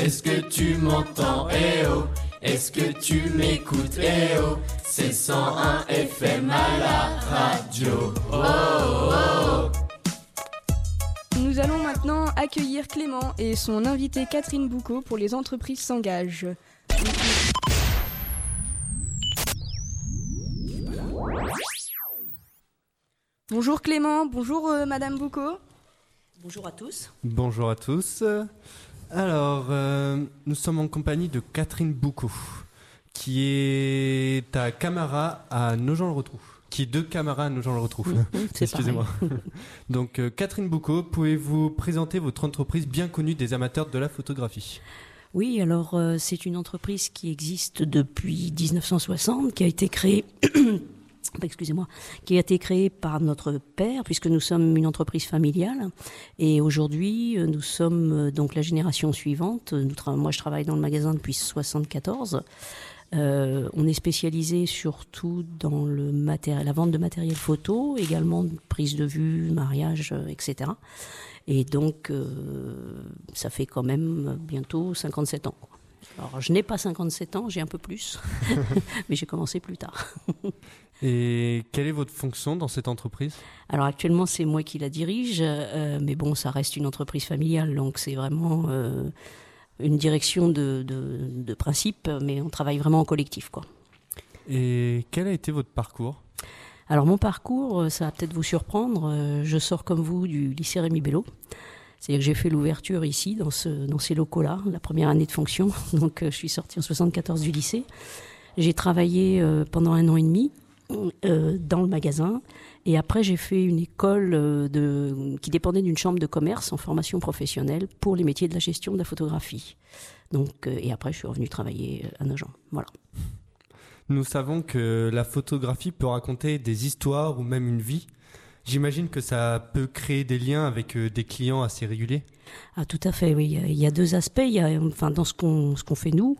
Est-ce que tu m'entends? Eh oh Est-ce que tu m'écoutes? Eh oh C'est 101 FM à la radio. Oh oh oh Nous allons maintenant accueillir Clément et son invitée Catherine Boucaud pour les entreprises s'engagent. Bonjour Clément, bonjour euh, Madame Boucaud. Bonjour à tous. Bonjour à tous. Alors, euh, nous sommes en compagnie de Catherine Boucaud, qui est ta camarade à Nogent-le-Rotrou. Qui est deux camarades à Nogent-le-Rotrou. c'est Excusez-moi. Donc, euh, Catherine Boucaud, pouvez-vous présenter votre entreprise bien connue des amateurs de la photographie? Oui, alors euh, c'est une entreprise qui existe depuis 1960, qui a été créée. Excusez-moi, qui a été créée par notre père, puisque nous sommes une entreprise familiale. Et aujourd'hui, euh, nous sommes euh, donc la génération suivante. Moi, je travaille dans le magasin depuis 74. Euh, on est spécialisé surtout dans le la vente de matériel photo, également prise de vue, mariage, euh, etc. Et donc, euh, ça fait quand même bientôt 57 ans. Alors, je n'ai pas 57 ans, j'ai un peu plus, mais j'ai commencé plus tard. Et quelle est votre fonction dans cette entreprise? Alors actuellement, c'est moi qui la dirige, euh, mais bon, ça reste une entreprise familiale, donc c'est vraiment euh, une direction de, de, de principe, mais on travaille vraiment en collectif, quoi. Et quel a été votre parcours? Alors mon parcours, euh, ça va peut-être vous surprendre. Je sors comme vous du lycée Rémi Bello. C'est-à-dire que j'ai fait l'ouverture ici, dans, ce, dans ces locaux-là, la première année de fonction. Donc euh, je suis sortie en 74 du lycée. J'ai travaillé euh, pendant un an et demi euh, dans le magasin. Et après, j'ai fait une école qui dépendait d'une chambre de commerce en formation professionnelle pour les métiers de la gestion de la photographie. Donc, et après, je suis revenue travailler à Nogent. Voilà. Nous savons que la photographie peut raconter des histoires ou même une vie. J'imagine que ça peut créer des liens avec euh, des clients assez réguliers. Ah, tout à fait, oui. Il y a- deux aspects. Il y a, enfin, dans ce qu'on ce qu'on fait nous,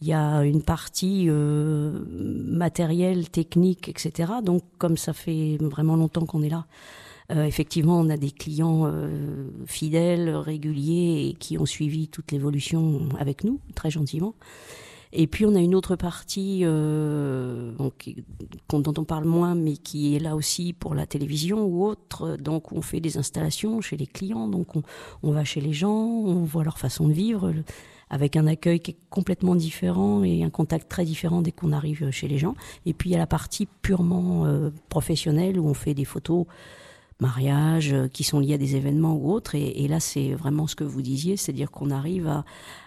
il y a une partie euh, matérielle, technique, etc. Donc, comme ça fait vraiment longtemps qu'on est là, euh, effectivement, on a des clients fidèles, réguliers et qui ont suivi toute l'évolution avec nous, très gentiment. Et puis on a une autre partie euh, donc, dont on parle moins, mais qui est là aussi pour la télévision ou autre. Donc on fait des installations chez les clients, donc on, va chez les gens, on voit leur façon de vivre, avec un accueil qui est complètement différent et un contact très différent dès qu'on arrive chez les gens. Et puis il y a la partie purement euh, professionnelle où on fait des photos mariage euh, qui sont liés à des événements ou autres. Et, et là, c'est vraiment ce que vous disiez, c'est-à-dire qu'on arrive à,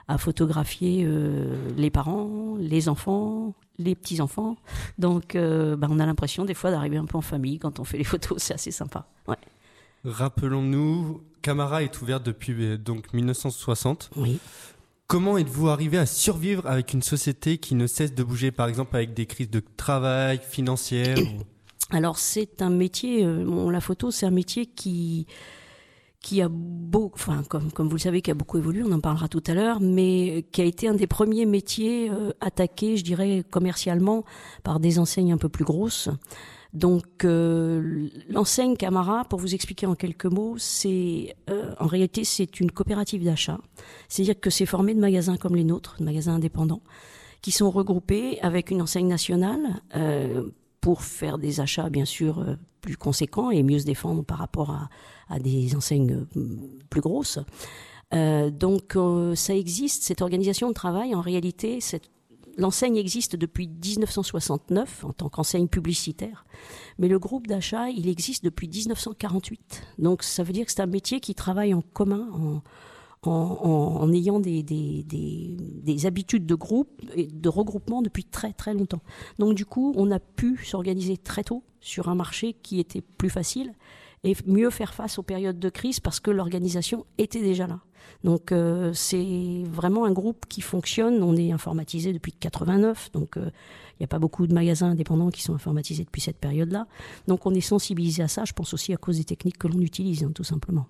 à photographier euh, les parents, les enfants, les petits-enfants. Donc, euh, bah, on a l'impression des fois d'arriver un peu en famille quand on fait les photos. C'est assez sympa. Ouais. Rappelons-nous, Camara est ouverte depuis euh, donc 1960. Oui. Comment êtes-vous arrivé à survivre avec une société qui ne cesse de bouger, par exemple avec des crises de travail, financières ou- Alors c'est un métier, euh, la photo c'est un métier qui qui a beau, enfin comme comme vous le savez, qui a beaucoup évolué, on en parlera tout à l'heure, mais qui a été un des premiers métiers euh, attaqués, je dirais commercialement, par des enseignes un peu plus grosses. Donc euh, l'enseigne Camara, pour vous expliquer en quelques mots, c'est en réalité c'est une coopérative d'achat, c'est-à-dire que c'est formé de magasins comme les nôtres, de magasins indépendants, qui sont regroupés avec une enseigne nationale. Pour faire des achats bien sûr euh, plus conséquents et mieux se défendre par rapport à, des enseignes euh, plus grosses. Euh, donc ça existe, cette organisation de travail, en réalité, l'enseigne existe depuis 1969 en tant qu'enseigne publicitaire, mais le groupe d'achat, il existe depuis 1948. Donc ça veut dire que c'est un métier qui travaille en commun, en, en, en ayant des, des, des, des habitudes de groupe et de regroupement depuis très très longtemps. Donc du coup, on a pu s'organiser très tôt sur un marché qui était plus facile et mieux faire face aux périodes de crise parce que l'organisation était déjà là. Donc euh, c'est vraiment un groupe qui fonctionne. On est informatisé depuis 89, donc euh, il n'y a pas beaucoup de magasins indépendants qui sont informatisés depuis cette période-là. Donc on est sensibilisé à ça. Je pense aussi à cause des techniques que l'on utilise, hein, tout simplement.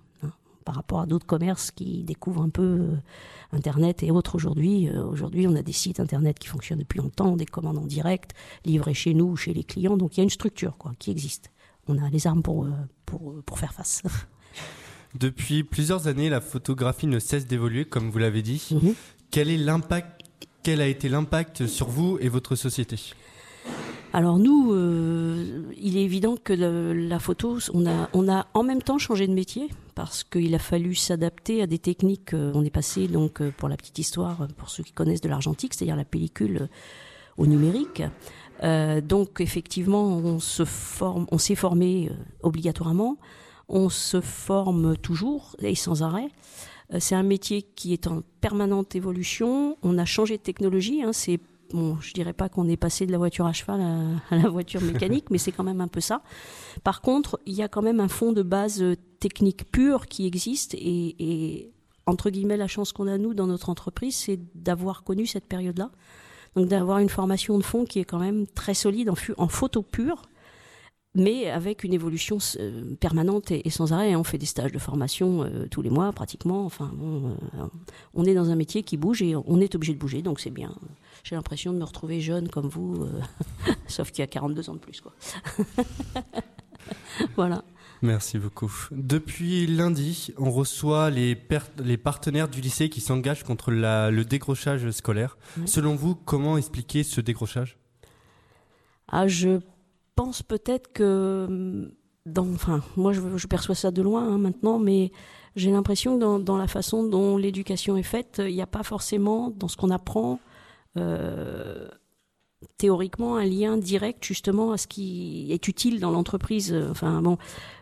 Par rapport à d'autres commerces qui découvrent un peu euh, Internet et autres aujourd'hui. Euh, aujourd'hui, on a des sites Internet qui fonctionnent depuis longtemps, des commandes en direct, livrées chez nous, chez les clients. Donc il y a une structure quoi, qui existe. On a les armes pour, euh, pour, pour faire face. Depuis plusieurs années, la photographie ne cesse d'évoluer, comme vous l'avez dit. Mhm. Quel est l'impact Quel a été l'impact sur vous et votre société? Alors nous, euh, il est évident que le- la photo, on a, on a en même temps changé de métier parce qu'il a fallu s'adapter à des techniques. euh, On est passé donc, euh, pour la petite histoire, euh, pour ceux qui connaissent de l'argentique, c'est-à-dire la pellicule au numérique. Euh, donc effectivement, on se forme, on s'est formé obligatoirement, on se forme toujours et sans arrêt. C'est un métier qui est en permanente évolution. On a changé de technologie. Hein, c'est bon, je dirais pas qu'on est passé de la voiture à cheval à, à la voiture mécanique, mais c'est quand même un peu ça. Par contre, il y a quand même un fond de base technique pur qui existe et, entre guillemets la chance qu'on a nous dans notre entreprise, c'est d'avoir connu cette période-là. Donc d'avoir une formation de fond qui est quand même très solide en, photo pure, mais avec une évolution euh, permanente et, sans arrêt. On fait des stages de formation euh, tous les mois pratiquement. Enfin, bon, euh, on est dans un métier qui bouge et on est obligé de bouger, donc c'est bien. J'ai l'impression de me retrouver jeune comme vous, sauf qu'il y a 42 ans de plus. Quoi. voilà. Merci beaucoup. Depuis lundi, on reçoit les, partenaires du lycée qui s'engagent contre la- le décrochage scolaire. Selon vous, comment expliquer ce décrochage? Ah, je pense peut-être que dans, enfin, moi je, je perçois ça de loin hein, maintenant, mais j'ai l'impression que dans, dans la façon dont l'éducation est faite, il n'y a pas forcément dans ce qu'on apprend euh, théoriquement un lien direct justement à ce qui est utile dans l'entreprise. Euh, Enfin bon,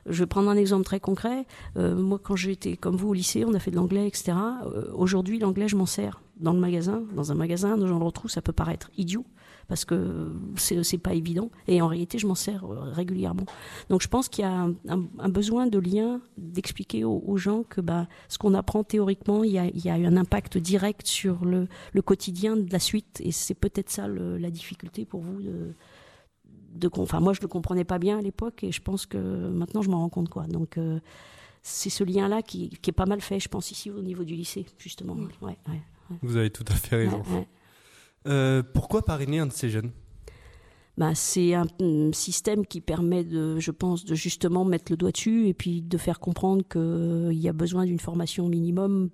je vais prendre un exemple très concret. Euh, moi, quand j'étais comme vous au lycée, on a fait de l'anglais, etc. Euh, Aujourd'hui, l'anglais, je m'en sers dans le magasin, dans un magasin, dans le retrouve, ça peut paraître idiot parce que c'est pas évident. Et en réalité, je m'en sers euh, régulièrement. Donc, je pense qu'il y a un, un- un besoin de lien, d'expliquer aux, aux gens que bah, ce qu'on apprend théoriquement, il y a, il y a un impact direct sur le, le quotidien de la suite. Et c'est peut-être ça le- la difficulté pour vous de. De, enfin, moi, je le comprenais pas bien à l'époque, et je pense que maintenant, je m'en rends compte, quoi. Donc, euh, c'est ce lien-là qui, qui est pas mal fait, je pense, ici au niveau du lycée, justement. Oui. Ouais, ouais, Vous avez tout à fait raison. Euh, pourquoi parrainer un de ces jeunes? Bah, c'est un mm, système qui permet de, je pense, de justement mettre le doigt dessus et puis de faire comprendre qu'il y a besoin d'une formation minimum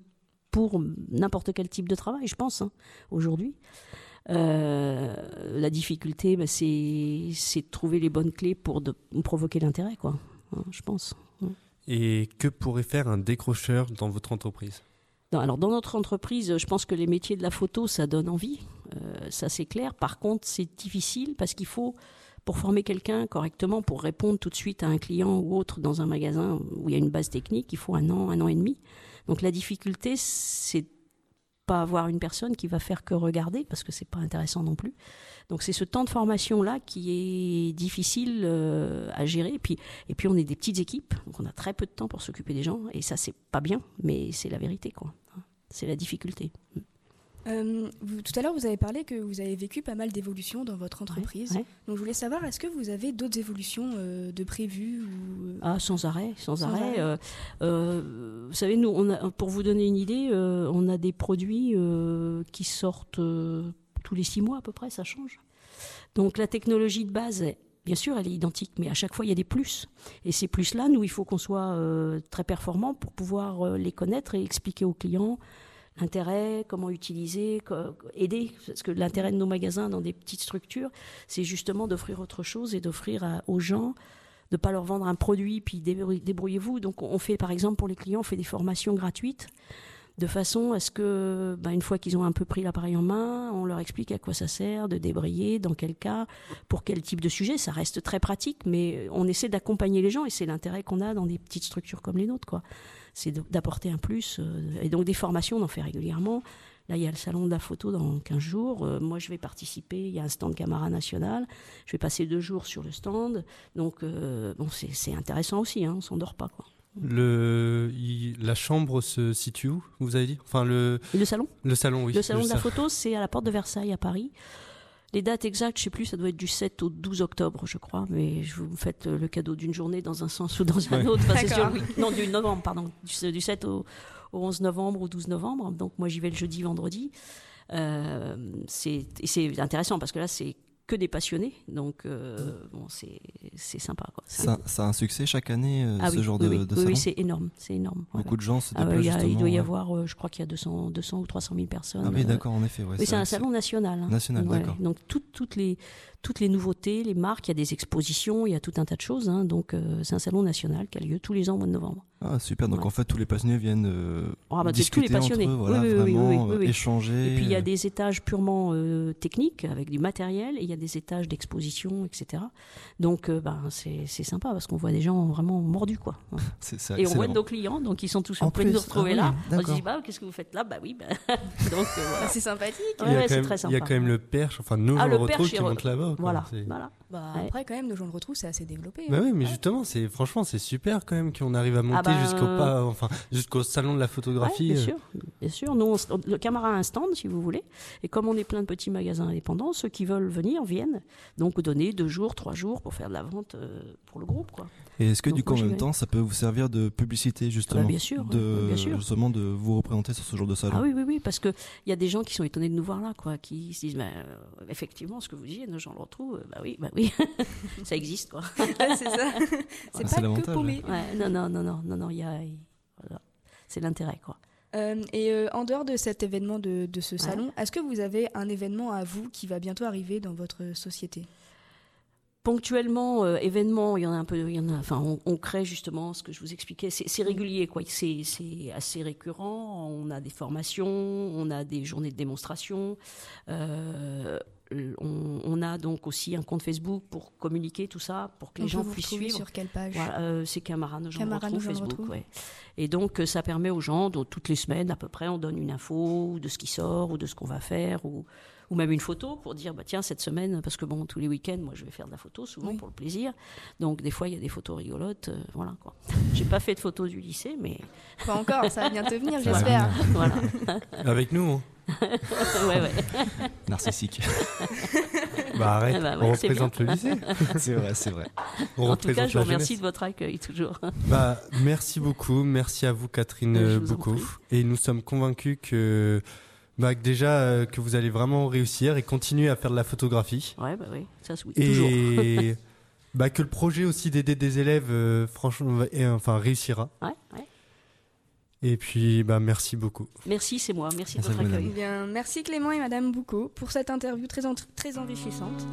pour n'importe quel type de travail, je pense, hein, aujourd'hui. Euh, la difficulté, bah, c'est de trouver les bonnes clés pour de, provoquer l'intérêt, quoi. hein, je pense. Et que pourrait faire un décrocheur dans votre entreprise? Non, alors dans notre entreprise, je pense que les métiers de la photo, ça donne envie, euh, ça c'est clair. Par contre, c'est difficile parce qu'il faut, pour former quelqu'un correctement, pour répondre tout de suite à un client ou autre dans un magasin où il y a une base technique, il faut un an, un an et demi. Donc la difficulté, c'est pas avoir une personne qui va faire que regarder parce que c'est pas intéressant non plus. Donc c'est ce temps de formation là qui est difficile euh, à gérer. Et puis et puis on est des petites équipes, donc on a très peu de temps pour s'occuper des gens et ça c'est pas bien, mais c'est la vérité quoi. C'est la difficulté. Euh, vous- tout à l'heure, vous avez parlé que vous avez vécu pas mal d'évolutions dans votre entreprise. Ouais. Donc, je voulais savoir, est-ce que vous avez d'autres évolutions euh, de prévues ou... Ah, sans arrêt, sans, Sans arrêt. arrêt. Euh, euh, vous savez, nous, on a, pour vous donner une idée, euh, on a des produits euh, qui sortent euh, tous les six mois à peu près, ça change. Donc la technologie de base, bien sûr, elle est identique, mais à chaque fois, il y a des plus. Et ces plus-là, nous, il faut qu'on soit euh, très performant pour pouvoir euh, les connaître et expliquer aux clients l'intérêt, comment utiliser, aider. Parce que l'intérêt de nos magasins dans des petites structures, c'est justement d'offrir autre chose et d'offrir aux gens de pas leur vendre un produit puis débrouille- débrouillez-vous. Donc on fait par exemple pour les clients, on fait des formations gratuites de façon à ce que, ben, une fois qu'ils ont un peu pris l'appareil en main, on leur explique à quoi ça sert, de débrayer, dans quel cas, pour quel type de sujet. Ça reste très pratique, mais on essaie d'accompagner les gens et c'est l'intérêt qu'on a dans des petites structures comme les nôtres, quoi. C'est d'apporter un plus. euh, et donc des formations, on en fait régulièrement. Là, il y a le salon de la photo dans 15 jours. Euh, moi, je vais participer. Il y a un stand Camara National. Je vais passer deux jours sur le stand. Donc, euh, bon, c'est intéressant aussi. Hein, on s'endort pas, quoi. le, il- La chambre se situe où, vous avez dit? Enfin, le, le salon le salon, oui. Le salon de la photo, c'est à la porte de Versailles, à Paris. Les dates exactes, je sais plus, ça doit être du 7 au 12 octobre, je crois, mais je vous faites euh, le cadeau d'une journée dans un sens ou dans un Ouais. autre. Enfin, c'est D'accord. sûr, oui. Non, du novembre, pardon. Du, du 7 au, au 11 novembre ou 12 novembre. Donc, moi, j'y vais le jeudi, vendredi. Euh, c'est intéressant parce que là, c'est que des passionnés. Donc, euh, bon, c'est sympa. Quoi. Ça, ça a un succès chaque année, euh, ah ce oui, genre oui, de, oui, de oui, salon oui, c'est énorme, c'est énorme. ouais, Beaucoup de gens se Ah ouais, déplacent il, doit y avoir, euh, je crois qu'il y a 200, 200 ou 300 000 personnes. Ah oui, d'accord, en effet. Ouais, oui, c'est un salon national. hein. National, Ouais, d'accord. Donc toutes, toutes, les, toutes les nouveautés, les marques, il y a des expositions, il y a tout un tas de choses. hein. donc c'est un salon national qui a lieu tous les ans au mois de novembre. Ah, super. Donc Ouais. en fait, tous les passionnés viennent euh, Ah, bah, tous discuter les passionnés. entre eux, voilà, Oui, oui, oui, vraiment oui, oui, euh, oui. échanger. Et puis il y a euh, des étages purement euh, techniques avec du matériel et il y a des étages d'exposition, etc. Donc euh, ben, c'est c'est sympa parce qu'on voit des gens vraiment mordus. quoi. ça, Et on voit nos clients, donc ils sont tous En surpris de nous retrouver ah là. On se dit, bah, qu'est-ce que vous faites là? Bah oui, bah. donc voilà. C'est sympathique. Ouais, il, y a quand c'est même, très il y a sympa. quand même le perche, enfin nos Ah, gens le perche, qui montent là-bas. Voilà, C'est- voilà. Bah, Ouais. Après, quand même, nos gens le retrouvent, c'est assez développé. Bah hein. oui, mais justement, c'est franchement, c'est super quand même qu'on arrive à monter bah, jusqu'au pas, enfin jusqu'au salon de la Ouais, photographie. bien euh. sûr, bien sûr. Nous, on- le camarade a un stand, si vous voulez. Et comme on est plein de petits magasins indépendants, ceux qui veulent venir viennent. Donc, donner deux jours, trois jours pour faire de la vente euh, pour le groupe, quoi. Et est-ce que Donc, du coup, en même temps, ça peut vous servir de publicité justement bien sûr, de, bien sûr. Justement, de vous représenter sur ce genre de salon? Ah oui, oui, oui, parce qu'il y a des gens qui sont étonnés de nous voir là, quoi, qui se disent, bah, euh, effectivement, ce que vous disiez, nos gens le retrouvent, bah oui, bah oui, ça existe, quoi. Ouais, c'est ça. C'est c'est pas que l'avantage. paumé. Ouais, non, non, non, non, non, non, il y a, il- voilà. c'est l'intérêt, quoi. Euh, et euh, en dehors de cet événement de, de ce salon, est-ce que vous avez un événement à vous qui va bientôt arriver dans votre société? Ponctuellement, euh, événements, il y en a un peu, il y en a, enfin, on, on crée justement ce que je vous expliquais, c'est régulier, quoi. C'est c'est assez récurrent. On a des formations, on a des journées de démonstration. Euh, on, on a donc aussi un compte Facebook pour communiquer tout ça, pour que les On gens puissent suivre. sur quelle page Voilà, euh, c'est Camara nos gens Camara, retrouvent nos gens Facebook, ouais. Et donc euh, ça permet aux gens, donc, toutes les semaines à peu près, on donne une info de ce qui sort ou de ce qu'on va faire ou ou même une photo pour dire bah tiens cette semaine parce que bon tous les week-ends moi je vais faire de la photo souvent Oui. pour le plaisir donc des fois il y a des photos rigolotes euh, voilà quoi j'ai pas fait de photos du lycée mais Pas encore, ça va bientôt venir, j'espère. voilà Avec nous, hein. ouais ouais Narcissique. bah arrête, Ah bah ouais, on représente le lycée. c'est vrai, c'est vrai. On en tout cas je vous remercie de votre accueil toujours Bah, merci beaucoup, merci à vous Catherine euh, beaucoup. Et nous sommes convaincus que, bah, que déjà euh, que vous allez vraiment réussir et continuer à faire de la photographie. ouais bah oui ça se oui, toujours Et bah, que le projet aussi d'aider des élèves, euh, franchement, va- et, enfin, réussira. ouais, ouais. Et puis, bah, merci beaucoup. merci c'est moi merci de Merci à votre vous, accueil Eh bien, merci Clément et Madame Boucaud pour cette interview très, en- très enrichissante.